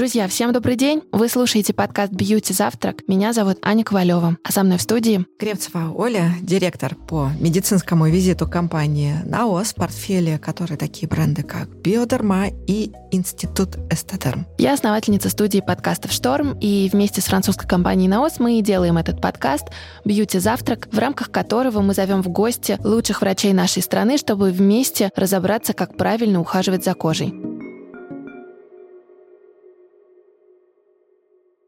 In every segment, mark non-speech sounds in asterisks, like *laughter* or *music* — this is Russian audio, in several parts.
Друзья, всем добрый день. Вы слушаете подкаст «Бьюти Завтрак». Меня зовут Аня Ковалева, а со мной в студии Кремцева Оля, директор по медицинскому визиту компании «Наос», портфеле которой такие бренды, как «Биодерма» и «Институт Эстедерм». Я основательница студии подкастов «Шторм», и вместе с французской компанией «Наос» мы делаем этот подкаст «Бьюти Завтрак», в рамках которого мы зовем в гости лучших врачей нашей страны, чтобы вместе разобраться, как правильно ухаживать за кожей.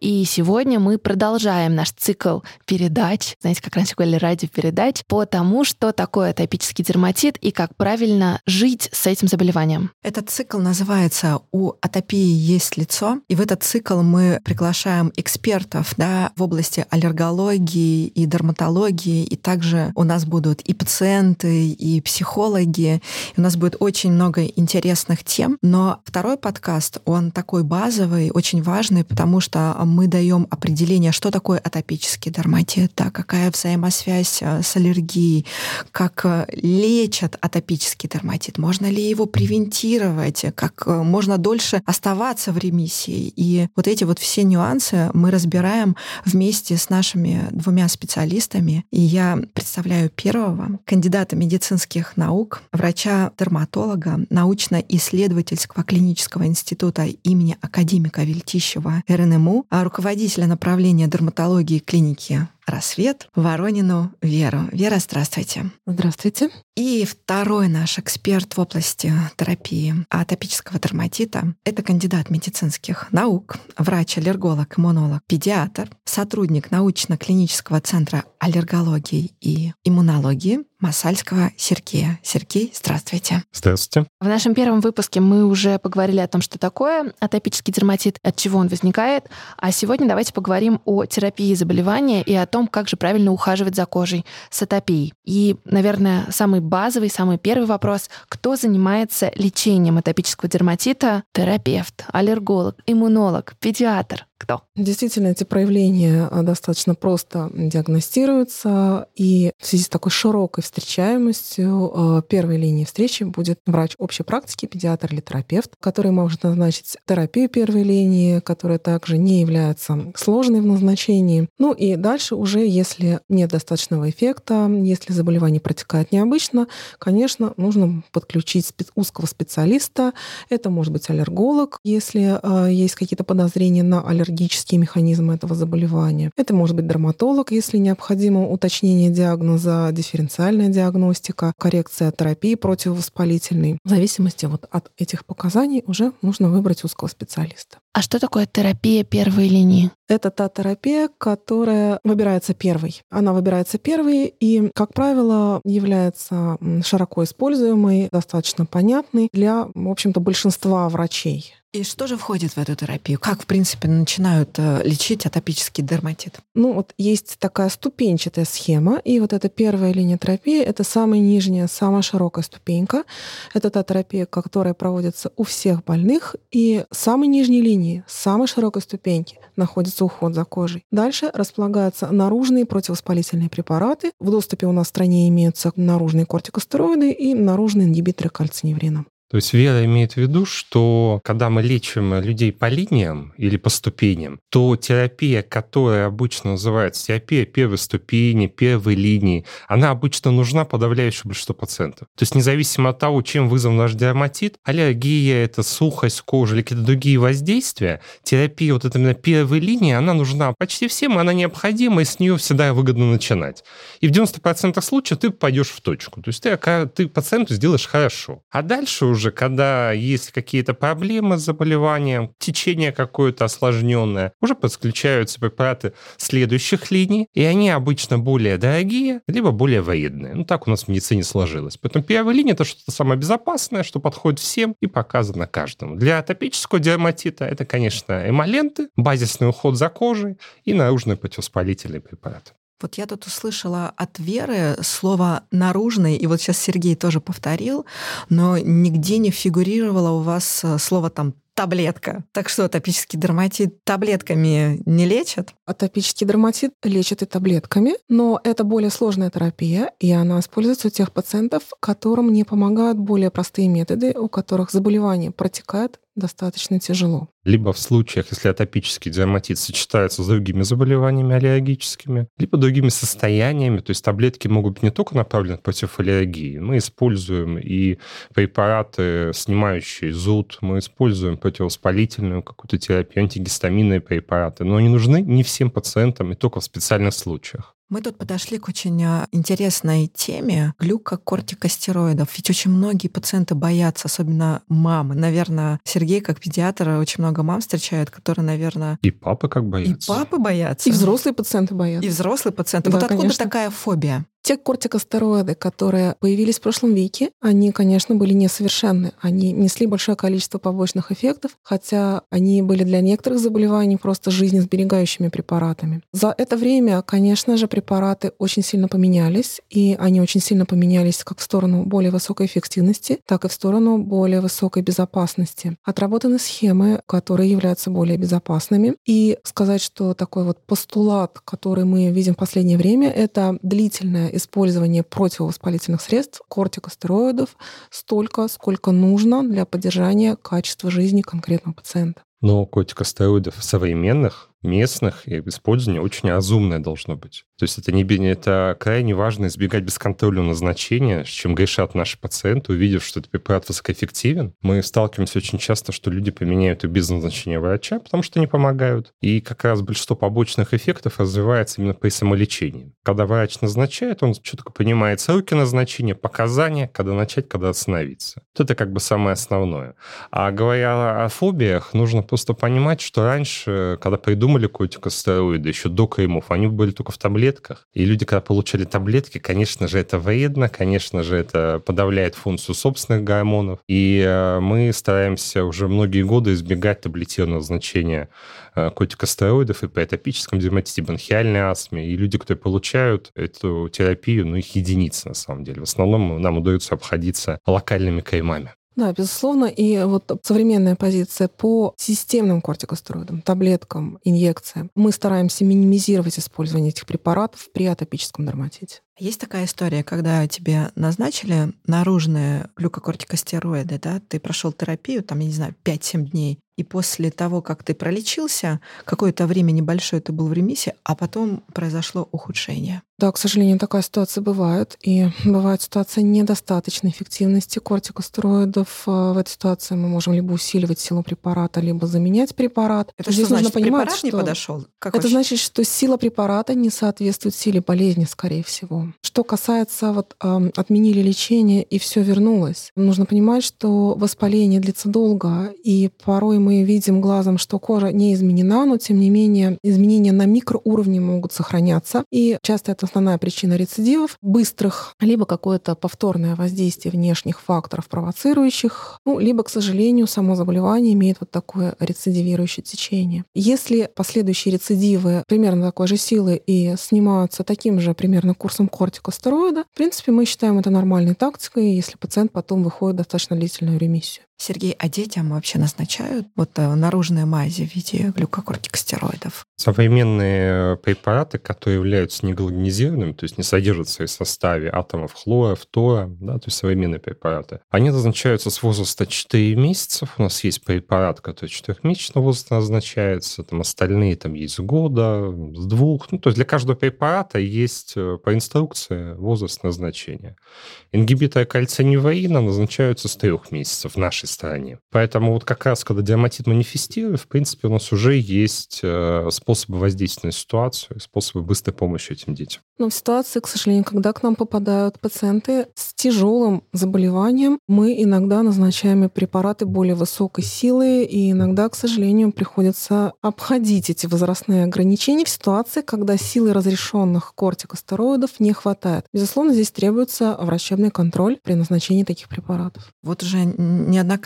И сегодня мы продолжаем наш цикл передач, знаете, как раньше говорили, радиопередач, по тому, что такое атопический дерматит и как правильно жить с этим заболеванием. Этот цикл называется «У атопии есть лицо», и в этот цикл мы приглашаем экспертов да, в области аллергологии и дерматологии, и также у нас будут и пациенты, и психологи, и у нас будет очень много интересных тем, но второй подкаст, он такой базовый, очень важный, потому что мы даем определение, что такое атопический дерматит, да, какая взаимосвязь э, с аллергией, как э, лечат атопический дерматит, можно ли его превентировать, как э, можно дольше оставаться в ремиссии. И вот эти вот все нюансы мы разбираем вместе с нашими двумя специалистами. И я представляю первого кандидата медицинских наук, врача-дерматолога, научно-исследовательского клинического института имени академика Вельтищева РНМУ, руководителя направления дерматологии клиники «Рассвет» Воронину Веру. Вера, здравствуйте. Здравствуйте. И второй наш эксперт в области терапии атопического дерматита — это кандидат медицинских наук, врач-аллерголог, иммунолог, педиатр, сотрудник научно-клинического центра аллергологии и иммунологии Масальского Сергея. Сергей, здравствуйте. Здравствуйте. В нашем первом выпуске мы уже поговорили о том, что такое атопический дерматит, от чего он возникает, а сегодня давайте поговорим о терапии заболевания и о том, как же правильно ухаживать за кожей с атопией. И, наверное, самый базовый, самый первый вопрос, кто занимается лечением атопического дерматита? Терапевт, аллерголог, иммунолог, педиатр кто? Действительно, эти проявления а, достаточно просто диагностируются, и в связи с такой широкой встречаемостью а, первой линией встречи будет врач общей практики, педиатр или терапевт, который может назначить терапию первой линии, которая также не является сложной в назначении. Ну и дальше уже, если нет достаточного эффекта, если заболевание протекает необычно, конечно, нужно подключить узкого специалиста. Это может быть аллерголог, если а, есть какие-то подозрения на аллергию аллергические механизмы этого заболевания. Это может быть дерматолог, если необходимо уточнение диагноза, дифференциальная диагностика, коррекция терапии противовоспалительной. В зависимости вот от этих показаний уже нужно выбрать узкого специалиста. А что такое терапия первой линии? Это та терапия, которая выбирается первой. Она выбирается первой и, как правило, является широко используемой, достаточно понятной для, в общем-то, большинства врачей. И что же входит в эту терапию? Как, в принципе, начинают э, лечить атопический дерматит? Ну, вот есть такая ступенчатая схема, и вот эта первая линия терапии — это самая нижняя, самая широкая ступенька. Это та терапия, которая проводится у всех больных, и самой нижней линии, самой широкой ступеньки находится уход за кожей. Дальше располагаются наружные противовоспалительные препараты. В доступе у нас в стране имеются наружные кортикостероиды и наружные ингибиторы кальциневрина. То есть Вера имеет в виду, что когда мы лечим людей по линиям или по ступеням, то терапия, которая обычно называется терапия первой ступени, первой линии, она обычно нужна подавляющему большинству пациентов. То есть независимо от того, чем вызван наш дерматит, аллергия, это сухость кожи или какие-то другие воздействия, терапия вот эта именно первой линии, она нужна почти всем, она необходима, и с нее всегда выгодно начинать. И в 90% случаев ты пойдешь в точку. То есть ты, ты пациенту сделаешь хорошо. А дальше уже уже, когда есть какие-то проблемы с заболеванием, течение какое-то осложненное, уже подключаются препараты следующих линий, и они обычно более дорогие, либо более вредные. Ну, так у нас в медицине сложилось. Поэтому первая линия — это что-то самое безопасное, что подходит всем и показано каждому. Для атопического дерматита это, конечно, эмоленты, базисный уход за кожей и наружные противовоспалительные препараты. Вот я тут услышала от Веры слово «наружный», и вот сейчас Сергей тоже повторил, но нигде не фигурировало у вас э, слово там таблетка. Так что атопический дерматит таблетками не лечат? Атопический дерматит лечат и таблетками, но это более сложная терапия, и она используется у тех пациентов, которым не помогают более простые методы, у которых заболевание протекает достаточно тяжело. Либо в случаях, если атопический дерматит сочетается с другими заболеваниями аллергическими, либо другими состояниями, то есть таблетки могут быть не только направлены против аллергии, мы используем и препараты, снимающие зуд, мы используем противовоспалительную какую-то терапию, антигистаминные препараты, но они нужны не всем пациентам и только в специальных случаях. Мы тут подошли к очень а, интересной теме глюкокортикостероидов. Ведь очень многие пациенты боятся, особенно мамы. Наверное, Сергей, как педиатр, очень много мам встречает, которые, наверное... И папы как боятся. И папы боятся. И взрослые пациенты боятся. И взрослые пациенты. Да, вот откуда конечно. такая фобия? Те кортикостероиды, которые появились в прошлом веке, они, конечно, были несовершенны. Они несли большое количество побочных эффектов, хотя они были для некоторых заболеваний просто жизнесберегающими препаратами. За это время, конечно же, препараты очень сильно поменялись, и они очень сильно поменялись как в сторону более высокой эффективности, так и в сторону более высокой безопасности. Отработаны схемы, которые являются более безопасными. И сказать, что такой вот постулат, который мы видим в последнее время, это длительное использование противовоспалительных средств, кортикостероидов, столько, сколько нужно для поддержания качества жизни конкретного пациента. Но кортикостероидов современных местных и использование очень разумное должно быть. То есть это, не, это крайне важно избегать бесконтрольного назначения, с чем грешат наши пациенты, увидев, что этот препарат высокоэффективен. Мы сталкиваемся очень часто, что люди поменяют и без назначения врача, потому что не помогают. И как раз большинство побочных эффектов развивается именно при самолечении. Когда врач назначает, он четко понимает сроки назначения, показания, когда начать, когда остановиться. Вот это как бы самое основное. А говоря о фобиях, нужно просто понимать, что раньше, когда придумали придумали кортикостероиды еще до кремов, они были только в таблетках. И люди, когда получали таблетки, конечно же, это вредно, конечно же, это подавляет функцию собственных гормонов. И э, мы стараемся уже многие годы избегать таблетированного значения э, кортикостероидов и при атопическом дерматите, бронхиальной астме. И люди, которые получают эту терапию, ну, их единицы на самом деле. В основном нам удается обходиться локальными кремами. Да, безусловно. И вот современная позиция по системным кортикостероидам, таблеткам, инъекциям. Мы стараемся минимизировать использование этих препаратов при атопическом дерматите. Есть такая история, когда тебе назначили наружные глюкокортикостероиды, да, ты прошел терапию, там, я не знаю, 5-7 дней, и после того, как ты пролечился, какое-то время небольшое ты был в ремиссии, а потом произошло ухудшение. Да, к сожалению, такая ситуация бывает. И бывает ситуация недостаточной эффективности кортикостероидов. В этой ситуации мы можем либо усиливать силу препарата, либо заменять препарат. Это Здесь что нужно значит, понимать, препарат что не подошел? Как это вообще? значит, что сила препарата не соответствует силе болезни, скорее всего. Что касается вот э, отменили лечение и все вернулось, нужно понимать, что воспаление длится долго, и порой мы видим глазом, что кожа не изменена, но тем не менее изменения на микроуровне могут сохраняться, и часто это основная причина рецидивов быстрых, либо какое-то повторное воздействие внешних факторов, провоцирующих, ну, либо, к сожалению, само заболевание имеет вот такое рецидивирующее течение. Если последующие рецидивы примерно такой же силы и снимаются таким же примерно курсом кортикостероида. В принципе, мы считаем это нормальной тактикой, если пациент потом выходит в достаточно длительную ремиссию. Сергей, а детям вообще назначают вот э, наружные мази в виде глюкокортикостероидов? Современные препараты, которые являются негалогенизированными, то есть не содержат в своем составе атомов хлора, фтора, да, то есть современные препараты, они назначаются с возраста 4 месяцев. У нас есть препарат, который 4-месячного возраста назначается, там остальные там есть с года, с двух. Ну, то есть для каждого препарата есть э, по инструкции возраст назначения. Ингибиторы кальциневаина назначаются с трех месяцев в нашей стране. Поэтому вот как раз, когда диаматит манифестирует, в принципе, у нас уже есть э, способы воздействия на ситуацию, способы быстрой помощи этим детям. Но в ситуации, к сожалению, когда к нам попадают пациенты с тяжелым заболеванием, мы иногда назначаем препараты более высокой силы, и иногда, к сожалению, приходится обходить эти возрастные ограничения в ситуации, когда силы разрешенных кортикостероидов не хватает. Безусловно, здесь требуется врачебный контроль при назначении таких препаратов. Вот уже неоднократно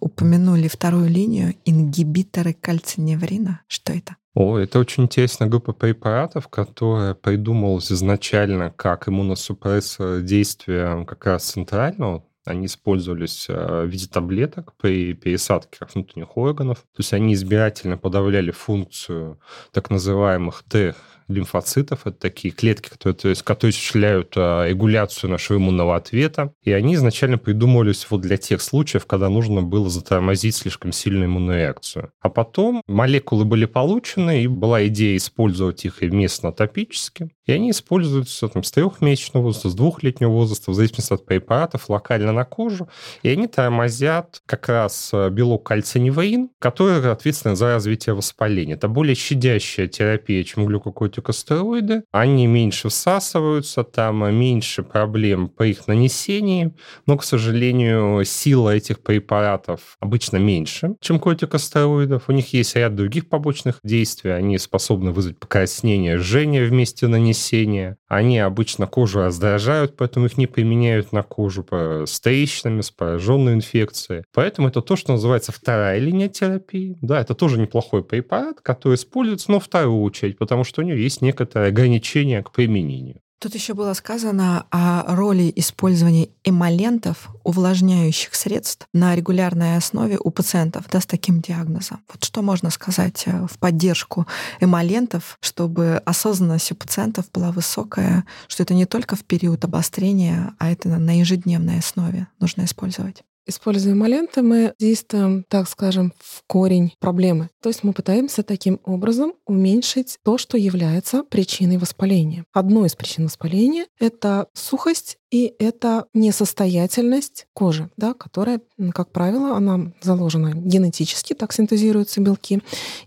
упомянули вторую линию ингибиторы кальциневрина. Что это? О, это очень интересная группа препаратов, которая придумалась изначально как иммуносупрессор действия как раз центрального Они использовались э, в виде таблеток при пересадке внутренних органов. То есть они избирательно подавляли функцию так называемых Т лимфоцитов. Это такие клетки, которые, то есть, которые осуществляют а, регуляцию нашего иммунного ответа. И они изначально придумывались вот для тех случаев, когда нужно было затормозить слишком сильную иммунную реакцию. А потом молекулы были получены, и была идея использовать их и местно топически. И они используются там, с трехмесячного возраста, с двухлетнего возраста, в зависимости от препаратов, локально на кожу. И они тормозят как раз а, белок кальциневаин, который ответственен за развитие воспаления. Это более щадящая терапия, чем глюкокортикоиды кортикостероиды, они меньше всасываются, там меньше проблем по их нанесении, но, к сожалению, сила этих препаратов обычно меньше, чем кортикостероидов. У них есть ряд других побочных действий, они способны вызвать покраснение, жжение вместе нанесения. Они обычно кожу раздражают, поэтому их не применяют на кожу с трещинами, с пораженной инфекцией. Поэтому это то, что называется вторая линия терапии. Да, это тоже неплохой препарат, который используется, но вторую очередь, потому что у него есть некоторое ограничение к применению. Тут еще было сказано о роли использования эмолентов, увлажняющих средств на регулярной основе у пациентов да, с таким диагнозом. Вот что можно сказать э, в поддержку эмолентов, чтобы осознанность у пациентов была высокая, что это не только в период обострения, а это на ежедневной основе нужно использовать? Используя моленты, мы действуем, так скажем, в корень проблемы. То есть мы пытаемся таким образом уменьшить то, что является причиной воспаления. Одной из причин воспаления — это сухость и это несостоятельность кожи, да, которая, как правило, она заложена генетически, так синтезируются белки.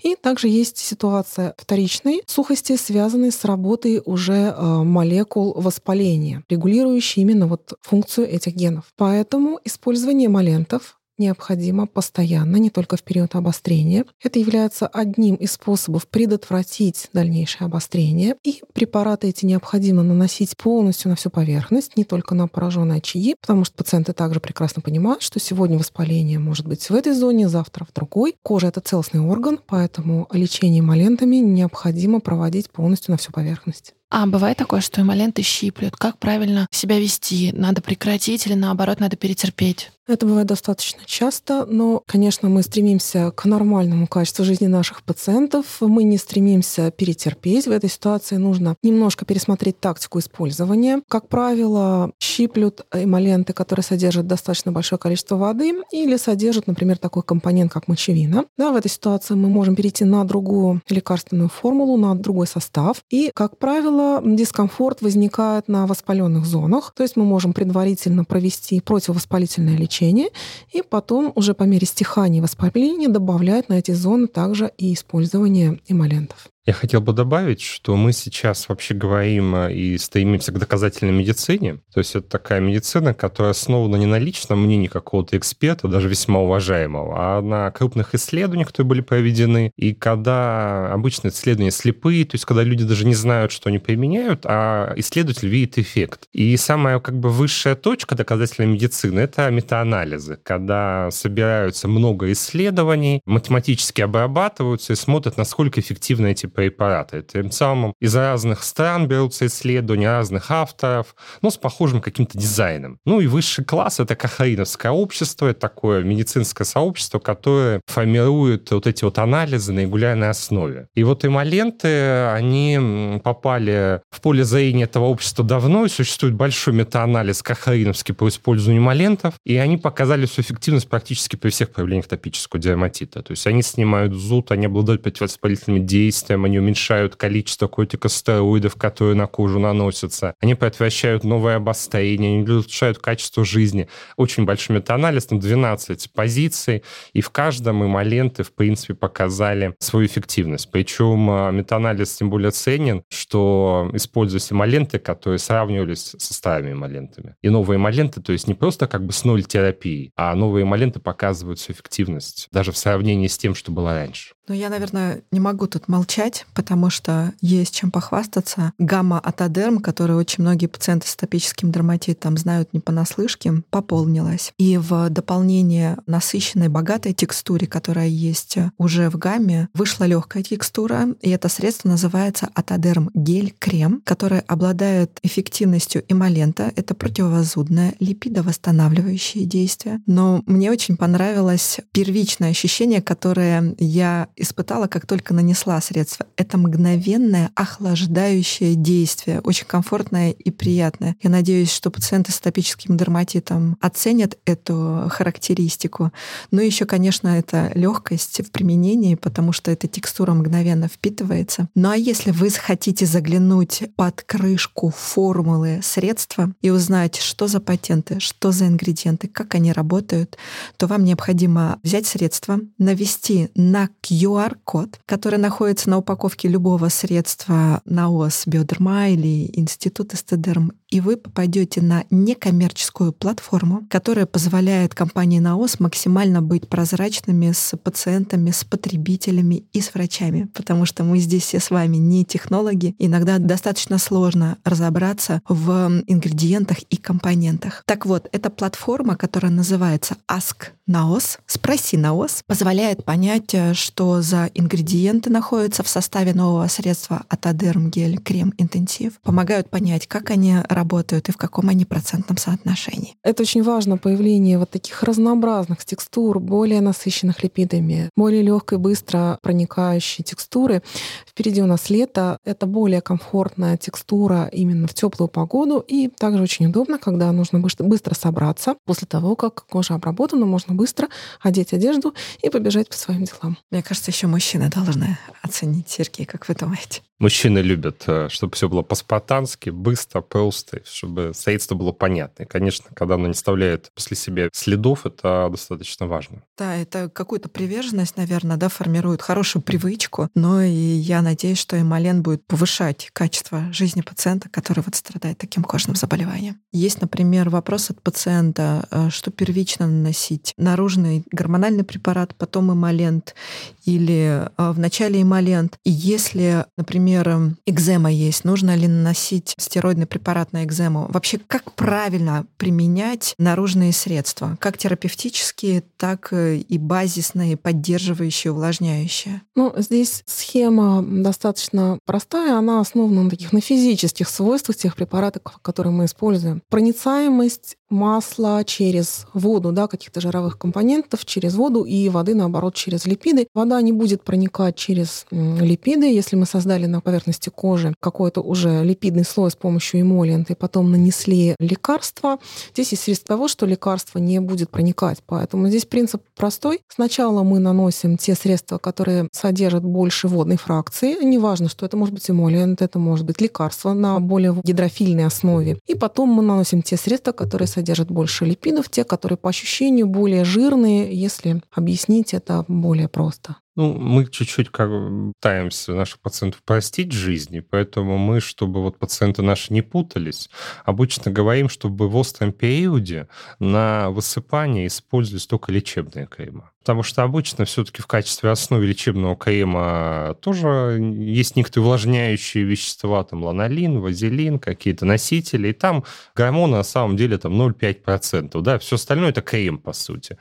И также есть ситуация вторичной сухости, связанной с работой уже э, молекул воспаления, регулирующей именно вот функцию этих генов. Поэтому использование молентов необходимо постоянно, не только в период обострения. Это является одним из способов предотвратить дальнейшее обострение. И препараты эти необходимо наносить полностью на всю поверхность, не только на пораженные очаги, потому что пациенты также прекрасно понимают, что сегодня воспаление может быть в этой зоне, завтра в другой. Кожа — это целостный орган, поэтому лечение эмолентами необходимо проводить полностью на всю поверхность. А бывает такое, что эмоленты щиплют. Как правильно себя вести? Надо прекратить или наоборот надо перетерпеть? Это бывает достаточно часто, но, конечно, мы стремимся к нормальному качеству жизни наших пациентов. Мы не стремимся перетерпеть. В этой ситуации нужно немножко пересмотреть тактику использования. Как правило, щиплют эмоленты, которые содержат достаточно большое количество воды или содержат, например, такой компонент, как мочевина. Да, в этой ситуации мы можем перейти на другую лекарственную формулу, на другой состав. И, как правило, дискомфорт возникает на воспаленных зонах. То есть мы можем предварительно провести противовоспалительное лечение лечения, и потом уже по мере стихания воспаления добавлять на эти зоны также и использование эмолентов. Я хотел бы добавить, что мы сейчас вообще говорим э, и стремимся к доказательной медицине. То есть это такая медицина, которая основана не на личном мнении какого-то эксперта, даже весьма уважаемого, а на крупных исследованиях, которые были проведены. И когда обычно исследования слепые, то есть когда люди даже не знают, что они применяют, а исследователь видит эффект. И самая как бы высшая точка доказательной медицины — это метаанализы, когда собираются много исследований, математически обрабатываются и смотрят, насколько эффективны эти препараты. Тем самым из разных стран берутся исследования разных авторов, но с похожим каким-то дизайном. Ну и высший класс — это кахаиновское общество, это такое медицинское сообщество, которое формирует вот эти вот анализы на регулярной основе. И вот эмоленты, они попали в поле зрения этого общества давно, и существует большой метаанализ кахаиновский по использованию эмолентов, и они показали свою эффективность практически при всех проявлениях топического дерматита. То есть они снимают зуд, они обладают противовоспалительными действиями, они уменьшают количество кортикостероидов, которые на кожу наносятся, они предотвращают новое обострение, они улучшают качество жизни. Очень большой метаанализ, там 12 позиций, и в каждом эмоленты, в принципе, показали свою эффективность. Причем а, метаанализ тем более ценен, что используются эмоленты, которые сравнивались со старыми эмолентами. И новые эмоленты, то есть не просто как бы с ноль терапии, а новые эмоленты показывают свою эффективность даже в сравнении с тем, что было раньше. Но я, наверное, не могу тут молчать взять, потому что есть чем похвастаться. Гамма-атодерм, который очень многие пациенты с атопическим дерматитом знают не понаслышке, пополнилась. И в дополнение насыщенной, богатой текстуре, которая есть уже в гамме, вышла легкая текстура, и это средство называется атодерм гель-крем, который обладает эффективностью эмолента. Это противовозудное, липидовосстанавливающее действие. Но мне очень понравилось первичное ощущение, которое я испытала, как только нанесла средство. Это мгновенное охлаждающее действие, очень комфортное и приятное. Я надеюсь, что пациенты с атопическим дерматитом оценят эту характеристику. Ну и еще, конечно, это легкость в применении, потому что эта текстура мгновенно впитывается. Ну а если вы хотите заглянуть под крышку формулы средства и узнать, что за патенты, что за ингредиенты, как они работают, то вам необходимо взять средство, навести на QR-код, который находится на упаковке любого средства НАОС Биодерма или Институт Эстедерм, и вы попадете на некоммерческую платформу, которая позволяет компании НАОС максимально быть прозрачными с пациентами, с потребителями и с врачами, потому что мы здесь все с вами не технологи. Иногда достаточно сложно разобраться в ингредиентах и компонентах. Так вот, эта платформа, которая называется Ask НАОС, спроси НАОС, позволяет понять, э, что за ингредиенты находятся в составе нового средства Атодерм гель крем интенсив, помогают понять, как они работают и в каком они процентном соотношении. Это очень важно, появление вот таких разнообразных текстур, более насыщенных липидами, более легкой, быстро проникающей текстуры. Впереди у нас лето, это более комфортная текстура именно в теплую погоду, и также очень удобно, когда нужно быстро собраться. После того, как кожа обработана, можно быстро одеть одежду и побежать по своим делам. Мне кажется, еще мужчины должны оценить, Сергей, как вы думаете? Мужчины любят, э, чтобы все было по-спартански, быстро, просто, чтобы средство было понятно. И, конечно, когда оно не оставляет после себя следов, это достаточно важно. Да, это какую-то приверженность, наверное, да, формирует хорошую привычку, но и я надеюсь, что эмолен будет повышать качество жизни пациента, который вот страдает таким кожным заболеванием. Есть, например, вопрос от пациента, э, что первично наносить? Наружный гормональный препарат, потом эмолент или э, вначале эмолент. И если, например, например, экзема есть, нужно ли наносить стероидный препарат на экзему? Вообще, как правильно применять наружные средства? Как терапевтические, так и базисные, поддерживающие, увлажняющие? Ну, здесь схема достаточно простая, она основана на таких на физических свойствах тех препаратов, которые мы используем. Проницаемость масла через воду, да, каких-то жировых компонентов, через воду и воды, наоборот, через липиды. Вода не будет проникать через липиды, если мы создали на поверхности кожи какой-то уже липидный слой с помощью эмолиента и потом нанесли лекарство. Здесь есть риск того, что лекарство не будет проникать. Поэтому здесь принцип простой. Сначала мы наносим те средства, которые содержат больше водной фракции. Неважно, что это может быть эмолиент, это может быть лекарство на более гидрофильной основе. И потом мы наносим те средства, которые содержат больше липидов, те, которые по ощущению более жирные, если объяснить это более просто. Ну, мы чуть-чуть как пытаемся наших пациентов простить жизни, поэтому мы, чтобы вот пациенты наши не путались, обычно говорим, чтобы в остром периоде на высыпание использовались только лечебные крема. Потому что обычно все-таки в качестве основы лечебного крема тоже есть некоторые увлажняющие вещества, там ланолин, вазелин, какие-то носители, и там гормоны на самом деле там 0,5%, да, все остальное это крем, по сути.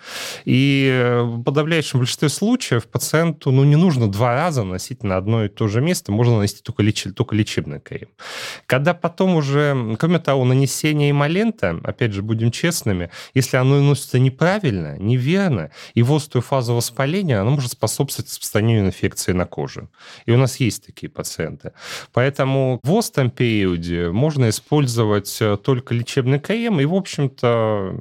И в подавляющем большинстве случаев пациенту, ну, не нужно два раза носить на одно и то же место, можно нанести только, леч... только лечебный крем. Когда потом уже, кроме того, нанесение эмолента, опять же, будем честными, если оно наносится неправильно, неверно, его острую фазу воспаления, она может способствовать распространению инфекции на коже. И у нас есть такие пациенты. Поэтому в остром периоде можно использовать э, только лечебный крем, и, в общем-то,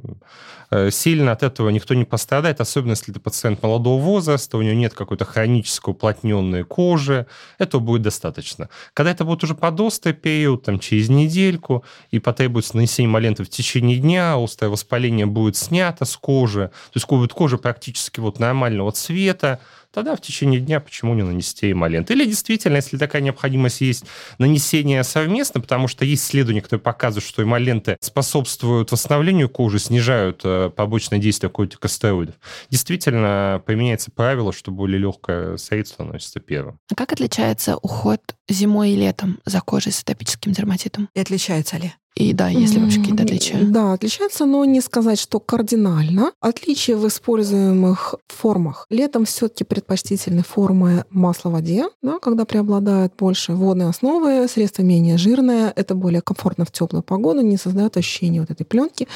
сильно от этого никто не пострадает, особенно если это пациент молодого возраста, у него нет какой-то хронической уплотненной кожи, этого будет достаточно. Когда это будет уже подострый период, там, через недельку, и потребуется нанесение маленты в течение дня, острое воспаление будет снято с кожи, то есть будет кожа практически вот нормального цвета, тогда в течение дня почему не нанести эмолент? Или действительно, если такая необходимость есть, нанесение совместно, потому что есть исследования, которые показывают, что эмоленты способствуют восстановлению кожи, снижают э, побочное действие кортикостероидов. Действительно, применяется правило, что более легкое средство наносится первым. А как отличается уход зимой и летом за кожей с атопическим дерматитом? И отличается ли? И да, если вообще какие-то отличия. Да, отличается, но не сказать, что кардинально. Отличия в используемых формах. Летом все таки предпочтительны формы масла в воде, да, когда преобладают больше водные основы, средства менее жирные. Это более комфортно в теплую погоду, не создает ощущения вот этой пленки,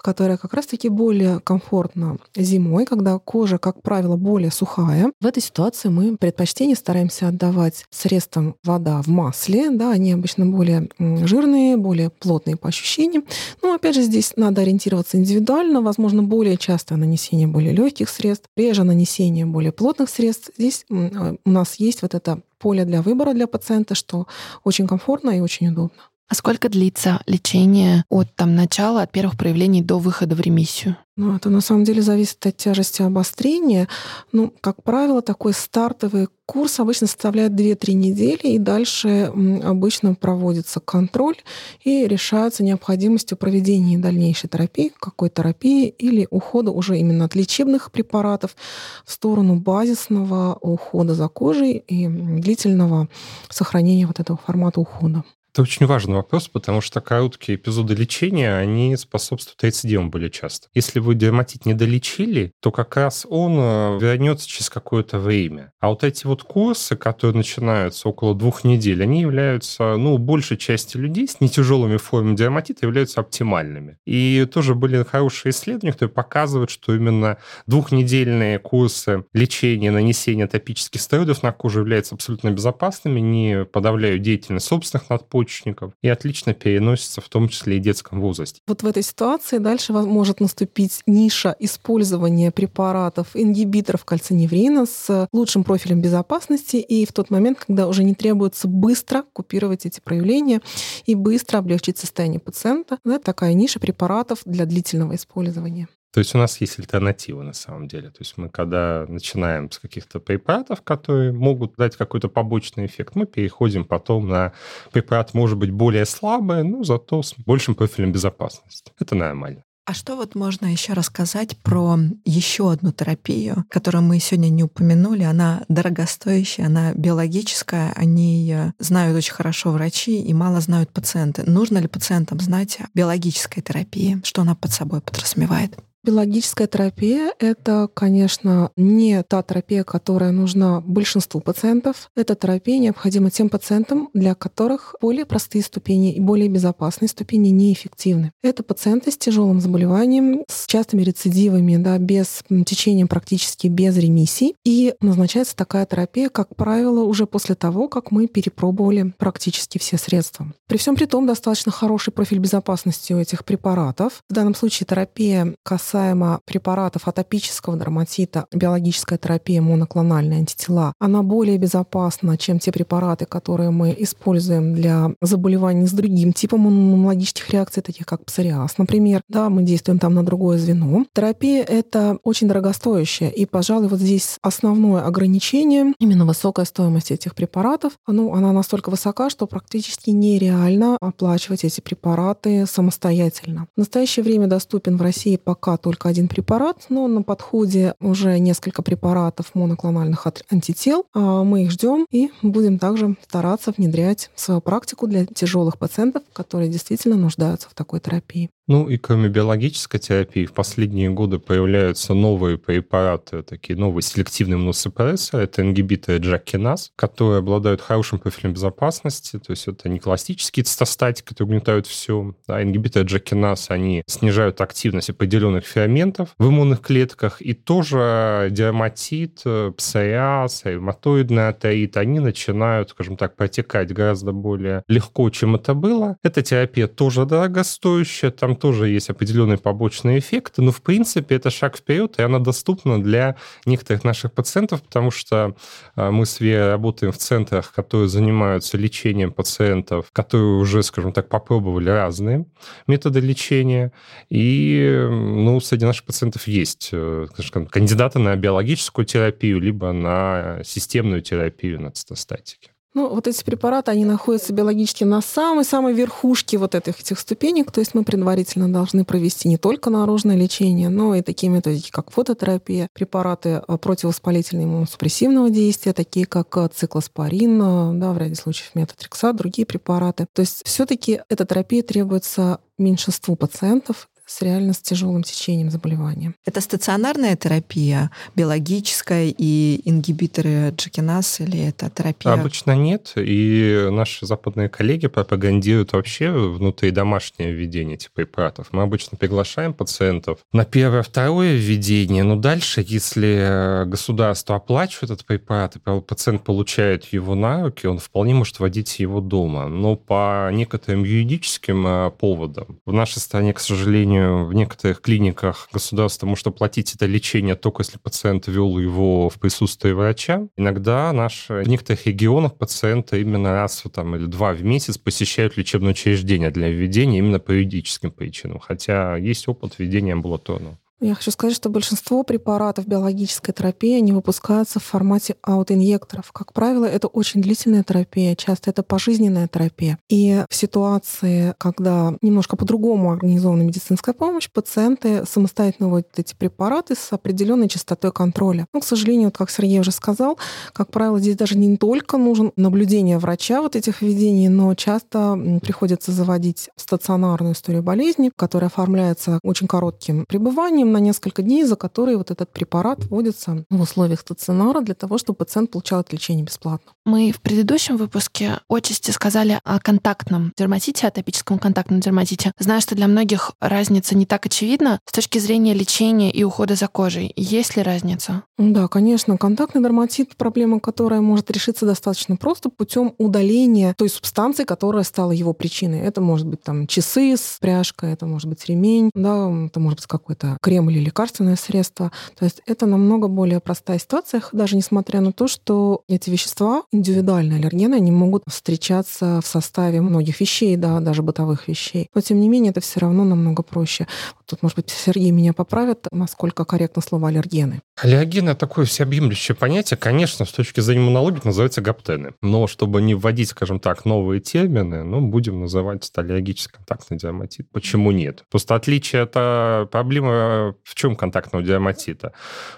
которая как раз-таки более комфортна зимой, когда кожа, как правило, более сухая. В этой ситуации мы предпочтение стараемся отдавать средствам вода в масле. Да, они обычно более жирные, более плотные плотные по ощущениям. Но опять же здесь надо ориентироваться индивидуально. Возможно, более частое нанесение более легких средств, реже нанесение более плотных средств. Здесь э, у нас есть вот это поле для выбора для пациента, что очень комфортно и очень удобно. А сколько длится лечение от там, начала, от первых проявлений до выхода в ремиссию? Ну, это на самом деле зависит от тяжести обострения. Ну, как правило, такой стартовый курс обычно составляет 2-3 недели, и дальше обычно проводится контроль и решается необходимостью проведения дальнейшей терапии, какой терапии или ухода уже именно от лечебных препаратов в сторону базисного ухода за кожей и длительного сохранения вот этого формата ухода. Это очень важный вопрос, потому что короткие эпизоды лечения, они способствуют рецидивам более часто. Если вы дерматит не долечили, то как раз он э, вернется через какое-то время. А вот эти вот курсы, которые начинаются около двух недель, они являются, ну, большей части людей с нетяжелыми формами дерматита являются оптимальными. И тоже были хорошие исследования, которые показывают, что именно двухнедельные курсы лечения, нанесения топических стероидов на кожу являются абсолютно безопасными, не подавляют деятельность собственных надпочечников, надпочечников и отлично переносится в том числе и в детском возрасте. Вот в этой ситуации дальше может наступить ниша использования препаратов, ингибиторов кальциневрина с лучшим профилем безопасности и в тот момент, когда уже не требуется быстро купировать эти проявления и быстро облегчить состояние пациента. Да, такая ниша препаратов для длительного использования. То есть у нас есть альтернатива на самом деле. То есть мы когда начинаем с каких-то препаратов, которые могут дать какой-то побочный эффект, мы переходим потом на препарат, может быть, более слабый, но зато с большим профилем безопасности. Это нормально. А что вот можно еще рассказать про еще одну терапию, которую мы сегодня не упомянули? Она дорогостоящая, она биологическая, о ней знают очень хорошо врачи и мало знают пациенты. Нужно ли пациентам знать о биологической терапии, что она под собой подразумевает? Биологическая терапия — это, конечно, не та терапия, которая нужна большинству пациентов. Эта терапия необходима тем пациентам, для которых более простые ступени и более безопасные ступени неэффективны. Это пациенты с тяжелым заболеванием, с частыми рецидивами, да, без течением практически без ремиссий. И назначается такая терапия, как правило, уже после того, как мы перепробовали практически все средства. При всем при том, достаточно хороший профиль безопасности у этих препаратов. В данном случае терапия касается касаемо препаратов атопического дерматита, биологическая терапия моноклональные антитела, она более безопасна, чем те препараты, которые мы используем для заболеваний с другим типом иммунологических реакций, таких как псориаз, например. Да, мы действуем там на другое звено. Терапия — это очень дорогостоящая, и, пожалуй, вот здесь основное ограничение, именно высокая стоимость этих препаратов, ну, она настолько высока, что практически нереально оплачивать эти препараты самостоятельно. В настоящее время доступен в России пока только один препарат, но на подходе уже несколько препаратов моноклональных антител. А мы их ждем и будем также стараться внедрять в свою практику для тяжелых пациентов, которые действительно нуждаются в такой терапии. Ну и кроме биологической терапии, в последние годы появляются новые препараты, такие новые селективные иммуносупрессоры. Это ингибиторы джакиназ, которые обладают хорошим профилем безопасности. То есть это не классические цитостатики, которые угнетают все. А ингибиторы джакиназ, они снижают активность определенных ферментов в иммунных клетках. И тоже дерматит, псориаз, ревматоидный артерит, они начинают, скажем так, протекать гораздо более легко, чем это было. Эта терапия тоже дорогостоящая. Там тоже есть определенные побочные эффекты, но в принципе это шаг вперед, и она доступна для некоторых наших пациентов, потому что а, мы с Верой работаем в центрах, которые занимаются лечением пациентов, которые уже, скажем так, попробовали разные методы лечения, и ну, среди наших пациентов есть э, скажем, кандидаты на биологическую терапию, либо на системную терапию на цитостатике. Ну, вот эти препараты, они находятся биологически на самой-самой верхушке вот этих, этих ступенек, то есть мы предварительно должны провести не только наружное лечение, но и такие методики, как фототерапия, препараты э, противовоспалительного иммуносупрессивного действия, такие как э, циклоспорин, э, да, в ряде случаев метотрексат, другие препараты. То есть все таки эта терапия требуется меньшинству пациентов, с реально с тяжелым течением заболевания. Это стационарная терапия, биологическая и ингибиторы джекиназ или это терапия? Обычно нет, и наши западные коллеги пропагандируют вообще внутри домашнее введение этих препаратов. Мы обычно приглашаем пациентов на первое, второе введение, но дальше, если государство оплачивает этот препарат, и пациент получает его на руки, он вполне может вводить его дома. Но по некоторым юридическим а, поводам в нашей стране, к сожалению, сожалению, в некоторых клиниках государство может оплатить это лечение только если пациент вел его в присутствии врача. Иногда наши, в некоторых регионах пациенты именно раз там, или два в месяц посещают лечебное учреждение для введения именно по юридическим причинам, хотя есть опыт введения амбулаторного. Я хочу сказать, что большинство препаратов биологической терапии не выпускаются в формате аутоинъекторов. Как правило, это очень длительная терапия, часто это пожизненная терапия. И в ситуации, когда немножко по-другому организована медицинская помощь, пациенты самостоятельно вводят эти препараты с определенной частотой контроля. Но, к сожалению, вот как Сергей уже сказал, как правило, здесь даже не только нужен наблюдение врача вот этих введений, но часто приходится заводить стационарную историю болезни, которая оформляется очень коротким пребыванием, лечением на несколько дней, за которые вот этот препарат вводится в условиях стационара для того, чтобы пациент получал это лечение бесплатно. Мы в предыдущем выпуске отчасти сказали о контактном дерматите, атопическом контактном дерматите. Знаю, что для многих разница не так очевидна с точки зрения лечения и ухода за кожей. Есть ли разница? Да, конечно. Контактный дерматит — проблема, которая может решиться достаточно просто путем удаления той субстанции, которая стала его причиной. Это может быть там часы с пряжкой, это может быть ремень, да, это может быть какой-то крем или лекарственное средство. То есть это намного более простая ситуация, даже несмотря на то, что эти вещества, индивидуальные аллергены, они могут встречаться в составе многих вещей, да, даже бытовых вещей. Но тем не менее это все равно намного проще. Тут, может быть, Сергей меня поправит, насколько корректно слово аллергены. Аллергены — такое всеобъемлющее понятие. Конечно, с точки зрения иммунологии это называется гаптены. Но чтобы не вводить, скажем так, новые термины, ну, будем называть это аллергический контактный дерматит. Почему нет? Просто отличие — это проблема в чем контактного дерматита?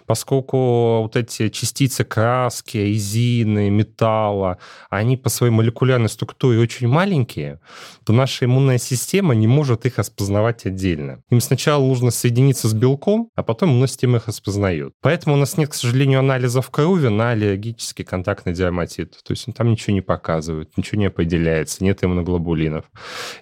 Поскольку вот эти частицы краски, резины, металла, они по своей молекулярной структуре очень маленькие, то наша иммунная система не может их распознавать отдельно. Им сначала нужно соединиться с белком, а потом иммунная система их распознает. Поэтому у нас нет, к сожалению, анализов крови на аллергический контактный дерматит. То есть там ничего не показывают, ничего не определяется, нет иммуноглобулинов.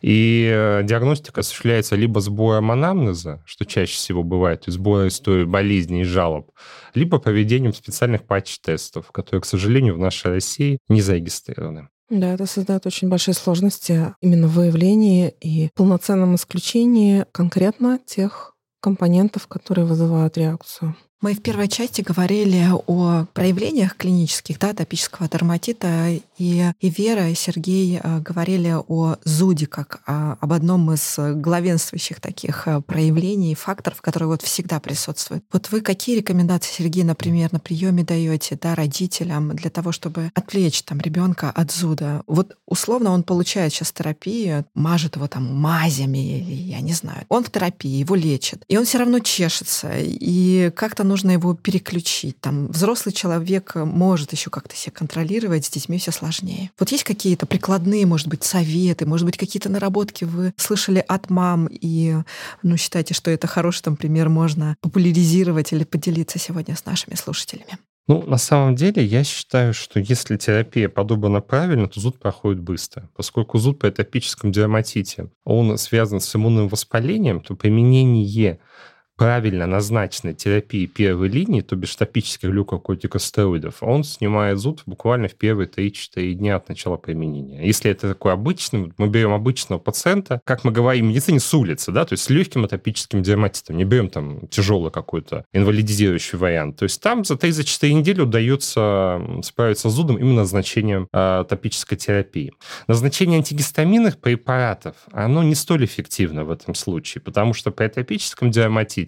И э, диагностика осуществляется либо сбором анамнеза, что чаще всего бывает, бывает, то есть истории болезней и жалоб, либо проведением специальных патч-тестов, которые, к сожалению, в нашей России не зарегистрированы. Да, это создает очень большие сложности именно в выявлении и полноценном исключении конкретно тех компонентов, которые вызывают реакцию. Мы в первой части говорили о проявлениях клинических да, атопического дерматита, и, и Вера, и Сергей э, говорили о зуде как о, об одном из главенствующих таких э, проявлений, факторов, которые вот всегда присутствуют. Вот вы какие рекомендации, Сергей, например, на приеме даете да, родителям для того, чтобы отвлечь там ребенка от зуда? Вот условно он получает сейчас терапию, мажет его там мазями или я не знаю. Он в терапии, его лечат, и он все равно чешется, и как-то нужно его переключить. Там взрослый человек может еще как-то себя контролировать, с детьми все сложнее. Вот есть какие-то прикладные, может быть, советы, может быть, какие-то наработки вы слышали от мам и, ну, считаете, что это хороший там пример можно популяризировать или поделиться сегодня с нашими слушателями? Ну, на самом деле, я считаю, что если терапия подобрана правильно, то зуд проходит быстро. Поскольку зуд при атопическом дерматите, он связан с иммунным воспалением, то применение правильно назначенной терапии первой линии, то бишь топических глюкокортикостероидов, он снимает зуд буквально в первые 3-4 дня от начала применения. Если это такой обычный, мы берем обычного пациента, как мы говорим в медицине, с улицы, да, то есть с легким атопическим дерматитом, не берем там тяжелый какой-то инвалидизирующий вариант. То есть там за 3-4 недели удается справиться с зудом именно назначением э, топической терапии. Назначение антигистаминных препаратов, оно не столь эффективно в этом случае, потому что при атопическом дерматите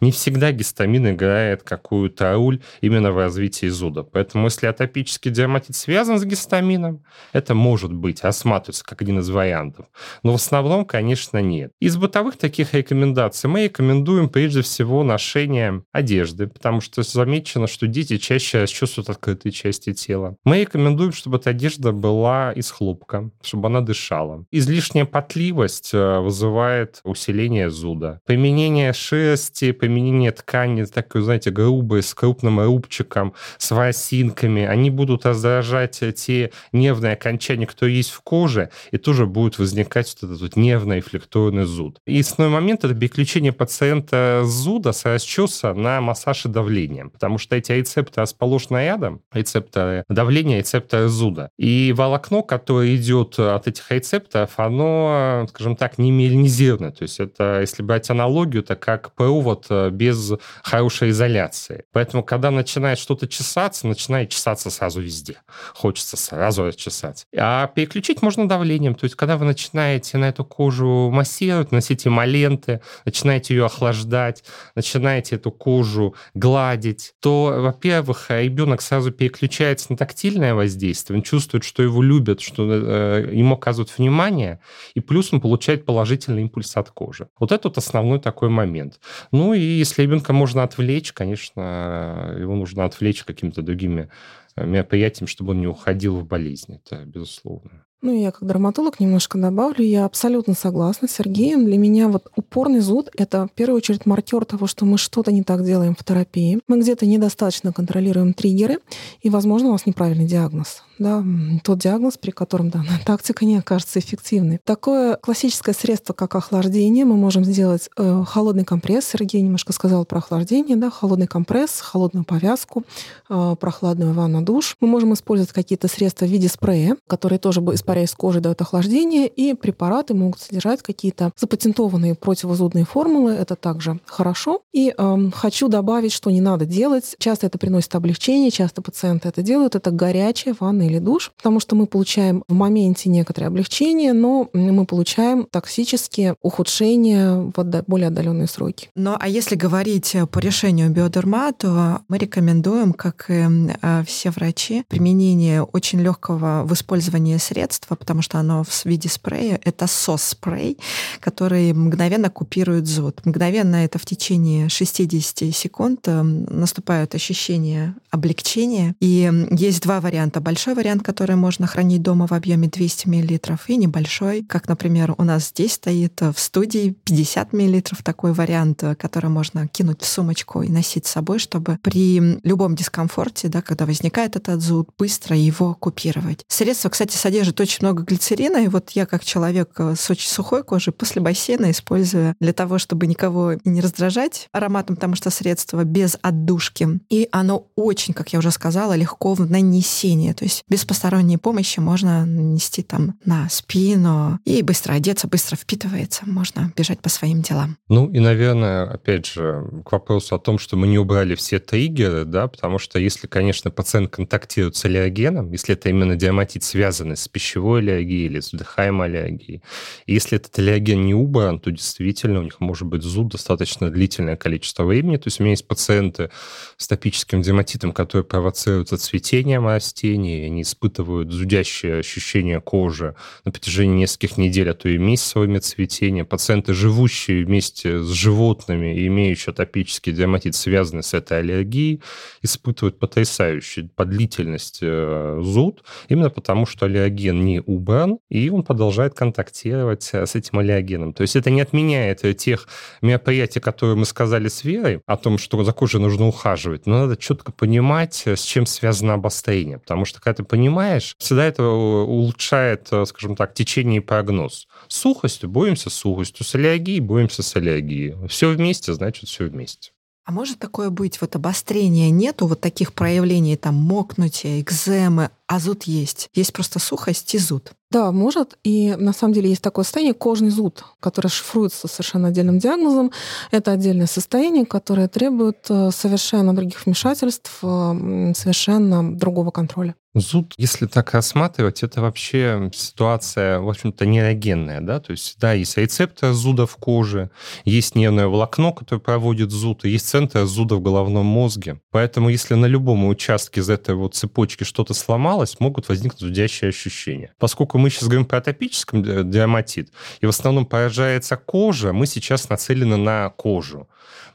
не всегда гистамин играет какую-то роль именно в развитии зуда. Поэтому если атопический дерматит связан с гистамином, это может быть, рассматривается как один из вариантов. Но в основном, конечно, нет. Из бытовых таких рекомендаций мы рекомендуем прежде всего ношение одежды, потому что замечено, что дети чаще чувствуют открытые части тела. Мы рекомендуем, чтобы эта одежда была из хлопка, чтобы она дышала. Излишняя потливость э, вызывает усиление зуда. Применение шерсти, применение ткани, такой, знаете, грубой, с крупным рубчиком, с ворсинками, они будут раздражать те нервные окончания, которые есть в коже, и тоже будет возникать вот этот вот нервный рефлекторный зуд. И основной момент — это переключение пациента с зуда, с расчеса на массаж и давление, потому что эти рецепторы расположены рядом, рецепторы давления, рецепторы зуда. И волокно, которое идет от этих рецепторов, оно, скажем так, не меланизировано. То есть это, если брать аналогию, это как провод э, без хорошей изоляции. Поэтому, когда начинает что-то чесаться, начинает чесаться сразу везде. Хочется сразу расчесать. А переключить можно давлением. То есть, когда вы начинаете на эту кожу массировать, носить эмоленты, начинаете ее охлаждать, начинаете эту кожу гладить, то, во-первых, ребенок сразу переключается на тактильное воздействие, он чувствует, что его любят, что э, ему оказывают внимание, и плюс он получает положительный импульс от кожи. Вот это вот основной такой момент. Ну и если ребенка можно отвлечь, конечно, его нужно отвлечь какими-то другими э, мероприятиями, чтобы он не уходил в болезнь. Это безусловно. Ну, я как дерматолог немножко добавлю. Я абсолютно согласна с Сергеем. Для меня вот упорный зуд — это в первую очередь маркер того, что мы что-то не так делаем в терапии. Мы где-то недостаточно контролируем триггеры, и, возможно, у нас неправильный диагноз да, тот диагноз, при котором данная *laughs* тактика не окажется эффективной. Такое классическое средство, как охлаждение, мы можем сделать э, холодный компресс. Сергей немножко сказал про охлаждение, да, холодный компресс, холодную повязку, э, прохладную ванну, душ. Мы можем использовать какие-то средства в виде спрея, которые тоже, испаряясь кожи, дают охлаждение, и препараты могут содержать какие-то запатентованные противозудные формулы. Это также хорошо. И э, хочу добавить, что не надо делать. Часто это приносит облегчение, часто пациенты это делают. Это горячая ванна или душ, потому что мы получаем в моменте некоторое облегчение, но мы получаем токсические ухудшения в более отдаленные сроки. Ну а если говорить по решению биодерма, то мы рекомендуем, как и э, все врачи, применение очень легкого в использовании средства, потому что оно в виде спрея. Это сос-спрей, который мгновенно купирует зуд. Мгновенно это в течение 60 секунд э, наступают ощущения облегчения. И есть два варианта. Большой вариант, который можно хранить дома в объеме 200 мл, и небольшой, как, например, у нас здесь стоит в студии 50 мл, такой вариант, который можно кинуть в сумочку и носить с собой, чтобы при любом дискомфорте, да, когда возникает этот зуд, быстро его купировать. Средство, кстати, содержит очень много глицерина, и вот я как человек с очень сухой кожей после бассейна использую для того, чтобы никого не раздражать ароматом, потому что средство без отдушки. И оно очень, как я уже сказала, легко в нанесении. То есть без посторонней помощи можно нанести там на спину и быстро одеться, быстро впитывается, можно бежать по своим делам. Ну и, наверное, опять же, к вопросу о том, что мы не убрали все триггеры, да, потому что если, конечно, пациент контактирует с аллергеном, если это именно диаматит, связанный с пищевой аллергией или с вдыхаемой аллергией, и если этот аллерген не убран, то действительно у них может быть зуд достаточно длительное количество времени. То есть у меня есть пациенты с топическим дерматитом, которые провоцируют цветением растений, они испытывают зудящее ощущение кожи на протяжении нескольких недель, а то и месяцевыми цветения. Пациенты, живущие вместе с животными и имеющие атопический дерматит, связанный с этой аллергией, испытывают потрясающий по длительности э, зуд, именно потому что аллерген не убран, и он продолжает контактировать с этим аллергеном. То есть это не отменяет тех мероприятий, которые мы сказали с Верой, о том, что за кожей нужно ухаживать, но надо четко понимать, с чем связано обострение. Потому что, когда ты понимаешь, всегда это улучшает, скажем так, течение и прогноз. С сухостью боремся с сухостью, с аллергией боремся с аллергией. Все вместе, значит, все вместе. А может такое быть, вот обострения нету, вот таких проявлений, там, мокнутия, экземы, а зуд есть. Есть просто сухость и зуд. Да, может. И на самом деле есть такое состояние кожный зуд, которое шифруется совершенно отдельным диагнозом. Это отдельное состояние, которое требует э, совершенно других вмешательств, э, совершенно другого контроля. Зуд, если так рассматривать, это вообще ситуация, в общем-то, нейрогенная, да, то есть, да, есть рецепторы зуда в коже, есть нервное волокно, которое проводит зуд, и есть центр зуда в головном мозге. Поэтому, если на любом участке из этой вот цепочки что-то сломалось, могут возникнуть зудящие ощущения. Поскольку мы сейчас говорим про атопический дерматит, и в основном поражается кожа, мы сейчас нацелены на кожу.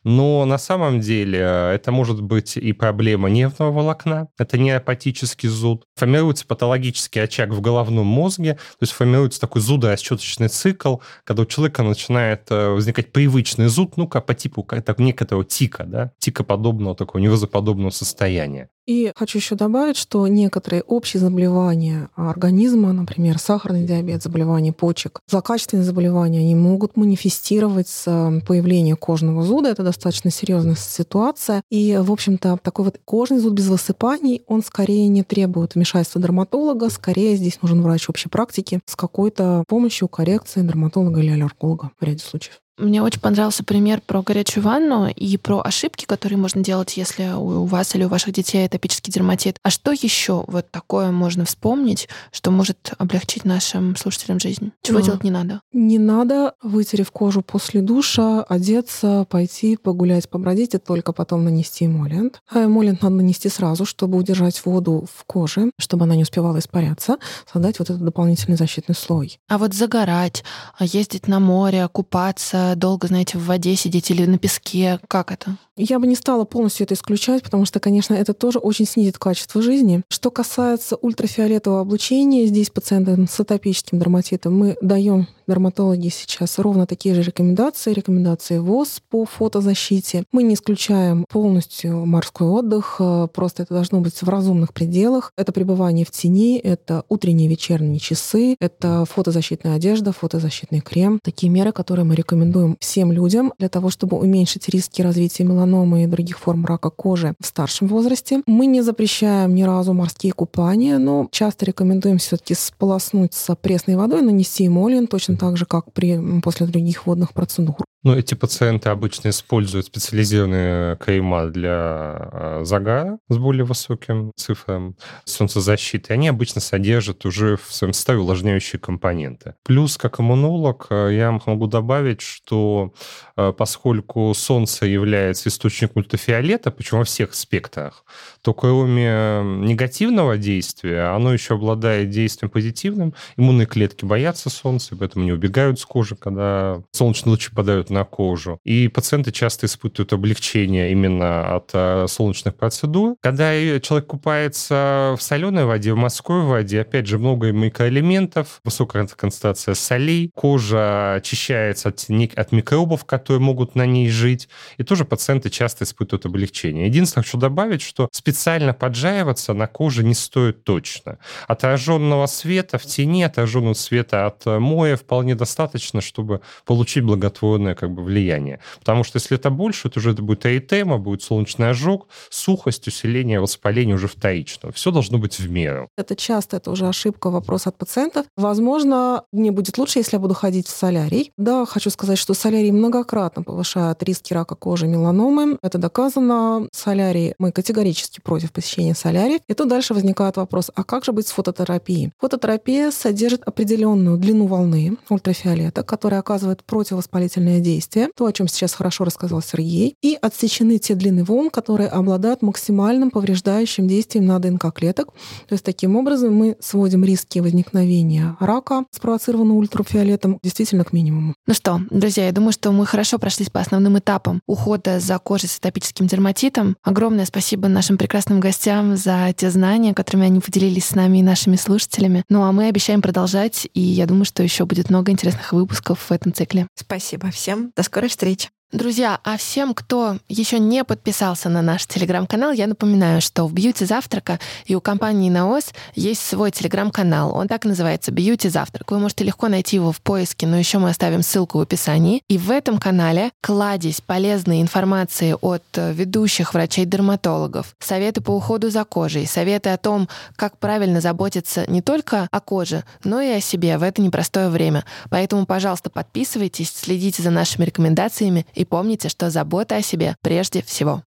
Но на самом деле э, это может быть и проблема нервного волокна, это не апатический зуд. Формируется патологический очаг в головном мозге, то есть формируется такой зудорасчеточный цикл, когда у человека начинает э, возникать привычный зуд, ну-ка, по типу как, некоторого тика, да, тикоподобного такого невозоподобного состояния. И хочу еще добавить, что некоторые общие заболевания организма, например, сахарный диабет, заболевания почек, злокачественные заболевания, они могут манифестировать с появлением кожного зуда. Это достаточно серьезная ситуация. И, в общем-то, такой вот кожный зуд без высыпаний, он скорее не требует вмешательства дерматолога, скорее здесь нужен врач общей практики с какой-то помощью коррекции дерматолога или аллерголога в ряде случаев. Мне очень понравился пример про горячую ванну и про ошибки, которые можно делать, если у вас или у ваших детей атопический дерматит. А что еще вот такое можно вспомнить, что может облегчить нашим слушателям жизнь? Чего а, делать не надо? Не надо, вытерев кожу после душа, одеться, пойти погулять, побродить и только потом нанести эмолент. А эмолент надо нанести сразу, чтобы удержать воду в коже, чтобы она не успевала испаряться, создать вот этот дополнительный защитный слой. А вот загорать, а ездить на море, купаться, долго, знаете, в воде сидеть или на песке? Как это? Я бы не стала полностью это исключать, потому что, конечно, это тоже очень снизит качество жизни. Что касается ультрафиолетового облучения, здесь пациентам с атопическим дерматитом мы даем дерматологи сейчас ровно такие же рекомендации, рекомендации ВОЗ по фотозащите. Мы не исключаем полностью морской отдых, э, просто это должно быть в разумных пределах. Это пребывание в тени, это утренние вечерние часы, это фотозащитная одежда, фотозащитный крем. Такие меры, которые мы рекомендуем всем людям для того, чтобы уменьшить риски развития меланомы и других форм рака кожи в старшем возрасте. Мы не запрещаем ни разу морские купания, но часто рекомендуем все-таки сполоснуть с пресной водой, нанести эмолин, точно так же, как при, после других водных процедур. Но эти пациенты обычно используют специализированные крема для а, загара с более высоким цифром солнцезащиты. Они обычно содержат уже в своем составе увлажняющие компоненты. Плюс, как иммунолог, а, я могу добавить, что а, поскольку солнце является источником ультрафиолета, причем во всех спектрах, то кроме негативного действия, оно еще обладает действием позитивным. Иммунные клетки боятся солнца, поэтому не убегают с кожи, когда солнечные лучи падают на кожу. И пациенты часто испытывают облегчение именно от э, солнечных процедур. Когда человек купается в соленой воде, в морской воде, опять же, много микроэлементов, высокая концентрация солей, кожа очищается от, от микробов, которые могут на ней жить, и тоже пациенты часто испытывают облегчение. Единственное, хочу добавить, что специально поджариваться на коже не стоит точно. Отраженного света в тени, отраженного света от моя вполне достаточно, чтобы получить благотворное как бы влияние. Потому что если это больше, то уже это будет эритема, будет солнечный ожог, сухость, усиление воспаления уже вторично. Все должно быть в меру. Это часто, это уже ошибка, вопрос от пациентов. Возможно, мне будет лучше, если я буду ходить в солярий. Да, хочу сказать, что солярий многократно повышает риски рака кожи, меланомы. Это доказано. Солярий, мы категорически против посещения солярий. И тут дальше возникает вопрос, а как же быть с фототерапией? Фототерапия содержит определенную длину волны ультрафиолета, которая оказывает противовоспалительное действие то, о чем сейчас хорошо рассказал Сергей, и отсечены те длины волн, которые обладают максимальным повреждающим действием на ДНК клеток. То есть таким образом мы сводим риски возникновения рака, спровоцированного ультрафиолетом, действительно к минимуму. Ну что, друзья, друзья, я думаю, что мы хорошо прошлись по основным этапам ухода за кожей с атопическим дерматитом. Огромное спасибо нашим прекрасным гостям за те знания, которыми они поделились с нами и нашими слушателями. Ну а мы обещаем продолжать, и я думаю, что еще будет много интересных выпусков в этом цикле. Спасибо всем. До скорой встречи. Друзья, а всем, кто еще не подписался на наш телеграм-канал, я напоминаю, что в Бьюти Завтрака и у компании Наос есть свой телеграм-канал. Он так и называется Бьюти Завтрак. Вы можете легко найти его в поиске, но еще мы оставим ссылку в описании. И в этом канале кладезь полезной информации от э, ведущих врачей-дерматологов, советы по уходу за кожей, советы о том, как правильно заботиться не только о коже, но и о себе в это непростое время. Поэтому, пожалуйста, подписывайтесь, следите за нашими рекомендациями помните, что забота о себе прежде всего.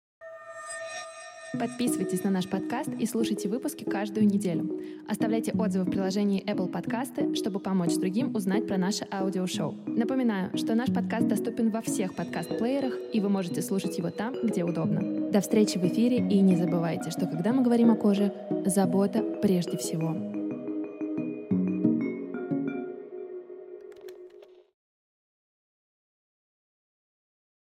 Подписывайтесь на наш подкаст и слушайте выпуски каждую неделю. Оставляйте отзывы в приложении Apple Podcasts, чтобы помочь другим узнать про наше аудиошоу. Напоминаю, что наш подкаст доступен во всех подкаст-плеерах, и вы можете слушать его там, где удобно. До встречи в эфире, и не забывайте, что когда мы говорим о коже, забота прежде всего.